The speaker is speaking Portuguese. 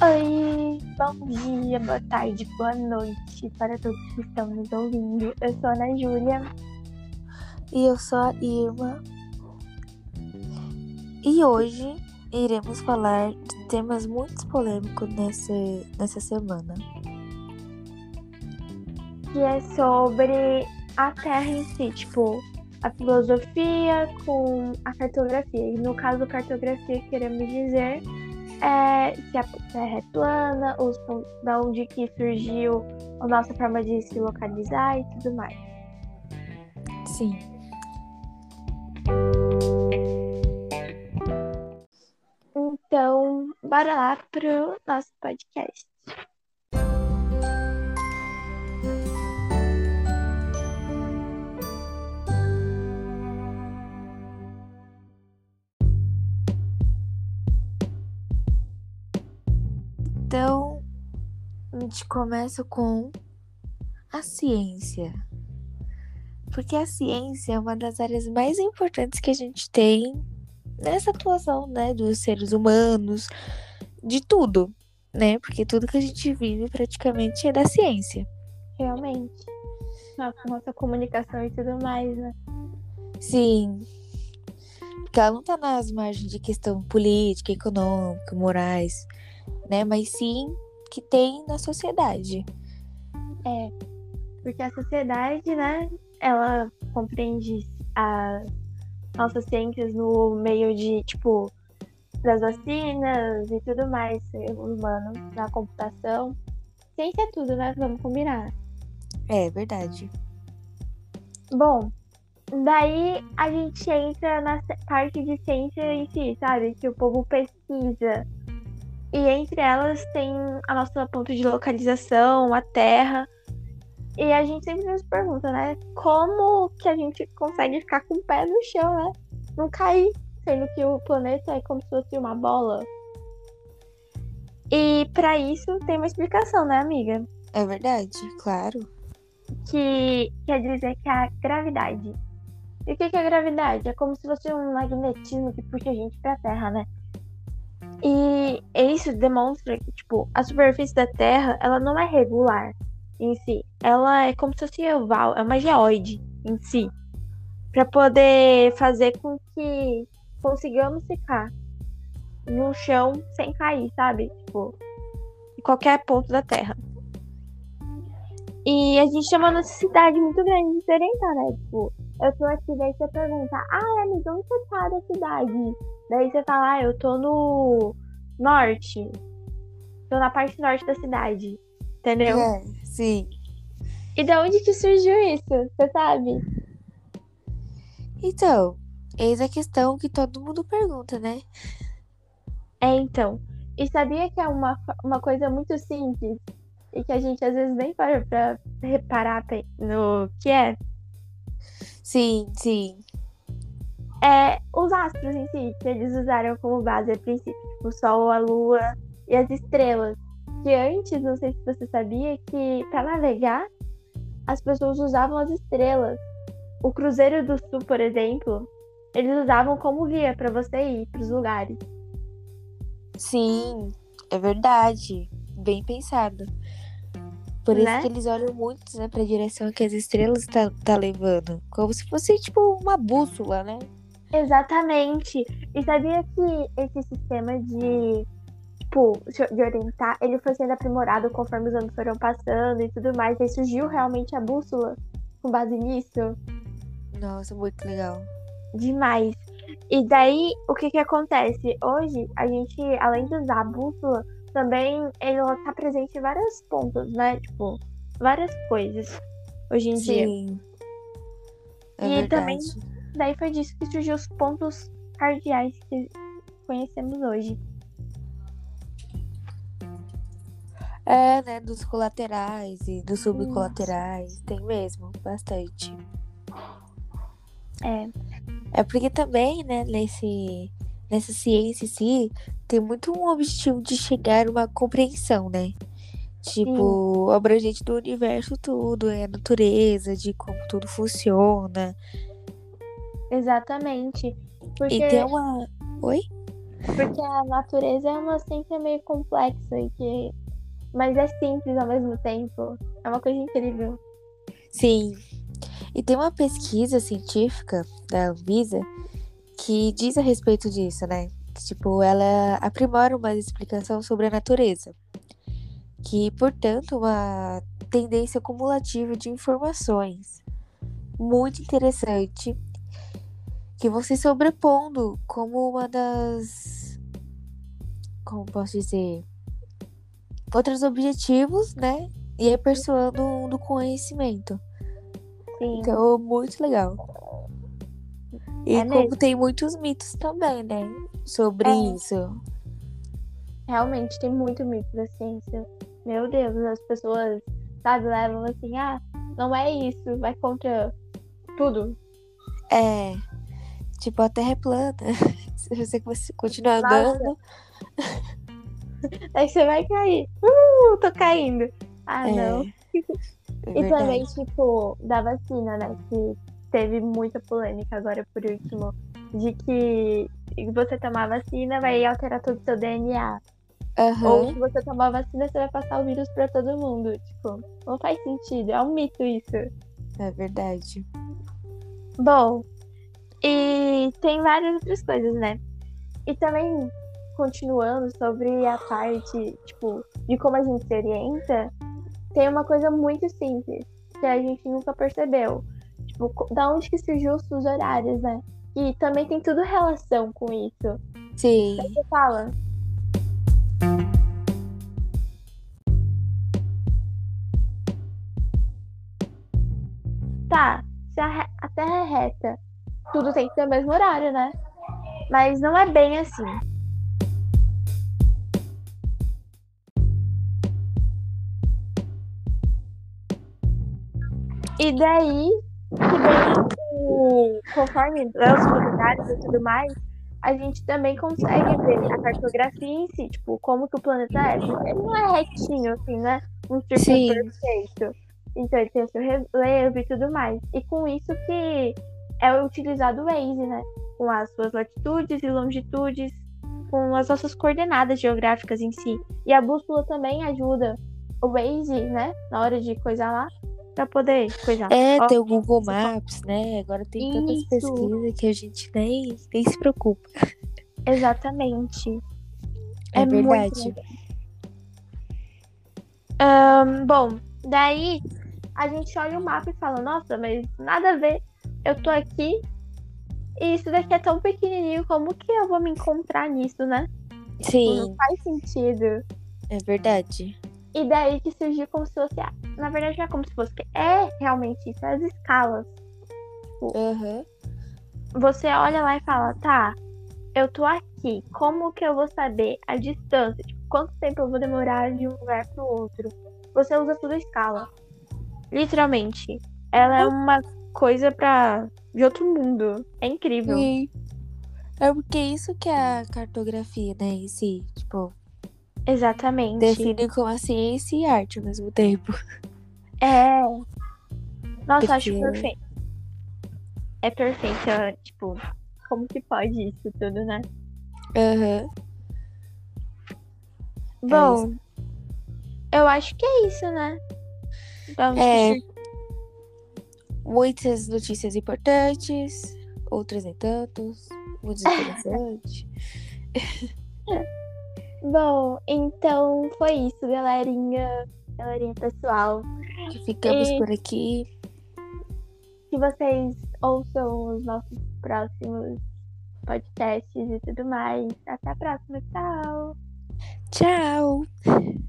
Oi, bom dia, boa tarde, boa noite para todos que estão nos ouvindo. Eu sou a Ana Júlia. E eu sou a Irma. E hoje iremos falar de temas muito polêmicos nesse, nessa semana. Que é sobre a Terra em si, tipo, a filosofia com a cartografia. E no caso, cartografia, queremos dizer é, se a Terra é plana, os, da onde que surgiu a nossa forma de se localizar e tudo mais. Sim. Então, bora lá pro nosso podcast. Gente começa com a ciência. Porque a ciência é uma das áreas mais importantes que a gente tem nessa atuação, né, dos seres humanos, de tudo, né? Porque tudo que a gente vive praticamente é da ciência. Realmente. Nossa, nossa comunicação e tudo mais, né? Sim. Porque ela não tá nas margens de questão política, econômica, morais, né? Mas sim que tem na sociedade. É. Porque a sociedade, né, ela compreende as nossas ciências no meio de, tipo, das vacinas e tudo mais, ser humano, na computação. Ciência é tudo, né? Vamos combinar. É verdade. Bom, daí a gente entra na parte de ciência em si, sabe? Que o povo pesquisa. E entre elas tem a nossa ponto de localização, a Terra. E a gente sempre nos pergunta, né? Como que a gente consegue ficar com o pé no chão, né? Não cair, sendo que o planeta é como se fosse uma bola. E para isso tem uma explicação, né, amiga? É verdade, claro. Que quer dizer que é a gravidade. E o que é a gravidade? É como se fosse um magnetismo que puxa a gente pra Terra, né? E isso demonstra que, tipo, a superfície da Terra, ela não é regular em si. Ela é como se fosse oval, é uma geoide em si. Para poder fazer com que consigamos ficar no chão sem cair, sabe? Tipo, em qualquer ponto da Terra. E a gente tem uma necessidade muito grande de se né? Tipo, eu tô aqui, daí você pergunta, ah, amiga, onde você tá da cidade? Daí você fala, ah, eu tô no norte. Tô na parte norte da cidade. Entendeu? É, sim. E de onde que surgiu isso? Você sabe? Então, eis a questão que todo mundo pergunta, né? É, então. E sabia que é uma, uma coisa muito simples e que a gente às vezes nem para pra reparar no que é? Sim, sim. É os astros em si, que eles usaram como base a princípio, tipo o Sol, a Lua e as estrelas. Que antes, não sei se você sabia, que para navegar as pessoas usavam as estrelas. O Cruzeiro do Sul, por exemplo, eles usavam como guia para você ir para os lugares. Sim, é verdade. Bem pensado. Por Né? isso que eles olham muito, né, pra direção que as estrelas tá, tá levando. Como se fosse, tipo, uma bússola, né? Exatamente. E sabia que esse sistema de, tipo, de orientar, ele foi sendo aprimorado conforme os anos foram passando e tudo mais. E surgiu realmente a bússola com base nisso. Nossa, muito legal. Demais. E daí, o que que acontece? Hoje, a gente, além de usar a bússola, também ela tá presente em vários pontos, né? Tipo, várias coisas hoje em dia. Sim. É E verdade. também- Daí foi disso que surgiu os pontos cardeais que conhecemos hoje. É, né, dos colaterais e dos subcolaterais. Tem mesmo, bastante. É, É porque também, né, nesse, nessa ciência em si, tem muito um objetivo de chegar a uma compreensão, né? Tipo, o abrangente do universo tudo, é a natureza, de como tudo funciona. exatamente. Porque E tem uma. Oi? Porque a natureza é uma ciência meio complexa e que. Mas é simples ao mesmo tempo. É uma coisa incrível. Sim. E tem uma pesquisa científica da Anvisa que diz a respeito disso, né? Que, tipo, ela aprimora uma explicação sobre a natureza. Que, portanto, uma tendência cumulativa de informações muito interessante que você sobrepondo como uma das como posso dizer outros objetivos, né? E aperfeiçoando do conhecimento. Sim. Então, muito legal. E É como mesmo. tem muitos mitos também, né? Sobre É. isso. Realmente, tem muito mito da ciência. Meu Deus, as pessoas, sabe, levam assim, ah, não é isso, vai contra tudo. É. Tipo, a Terra é plana. Se você continuar andando. Aí você vai cair. Uh, tô caindo. Ah, é, não. é E também, tipo, da vacina, né? Que teve muita polêmica agora por último. De que você tomar a vacina vai alterar todo o seu DNA. Aham. Ou se você tomar a vacina, você vai passar o vírus pra todo mundo. Tipo, não faz sentido. É um mito isso. É verdade. Bom, e tem várias outras coisas, né? E também, continuando sobre a parte, tipo, de como a gente se orienta, tem uma coisa muito simples que a gente nunca percebeu. Tipo, da onde que surgiu os horários, né? E também tem tudo relação com isso. Sim. Você fala? Tá, se a, a Terra é reta, tudo tem que ter o mesmo horário, né? Mas não é bem assim. E daí, que vem o, conforme os horários e tudo mais, a gente também consegue ver a cartografia em si, tipo, como que o planeta é. Porque ele não é retinho, assim, né? Um círculo Sim. perfeito. Então ele tem o seu relevo e tudo mais. E com isso que é utilizado o Waze, né? Com as suas latitudes e longitudes, com as nossas coordenadas geográficas em si. E a bússola também ajuda o Waze, né? Na hora de coisar lá, pra poder coisar. É, Ó, tem o Google Maps, né? Agora tem tantas Isso. pesquisas que a gente nem, nem se preocupa. Exatamente. É, É verdade. Ahn, bom, daí a gente olha o mapa e fala, nossa, mas nada a ver. Eu tô aqui e isso daqui é tão pequenininho, como que eu vou me encontrar nisso, né? Sim, Não faz sentido. é verdade. E daí que surgiu como se fosse. ah, Na verdade, não é como se fosse. É realmente isso, é as escalas. Aham. Você olha lá e fala, tá, eu tô aqui, como que eu vou saber a distância? Tipo, quanto tempo eu vou demorar de um lugar pro outro? Você usa tudo a escala. Literalmente. Ela é uma coisa pra. de outro mundo. É incrível. Sim. É porque isso que é a cartografia, né? Em si, tipo, Exatamente. define como a ciência e arte ao mesmo tempo. É. Nossa, eu acho Porque- perfeito. É perfeito. é, Tipo, como que pode isso tudo, né? Aham. Bom, eu acho que é isso, né? Vamos É. Muitas notícias importantes, outras nem tantos. Muito interessante. Bom, então foi isso, galerinha. Galerinha pessoal. Que ficamos E- por aqui. Que vocês ouçam os nossos próximos podcasts e tudo mais. Até a próxima. Tchau. Tchau!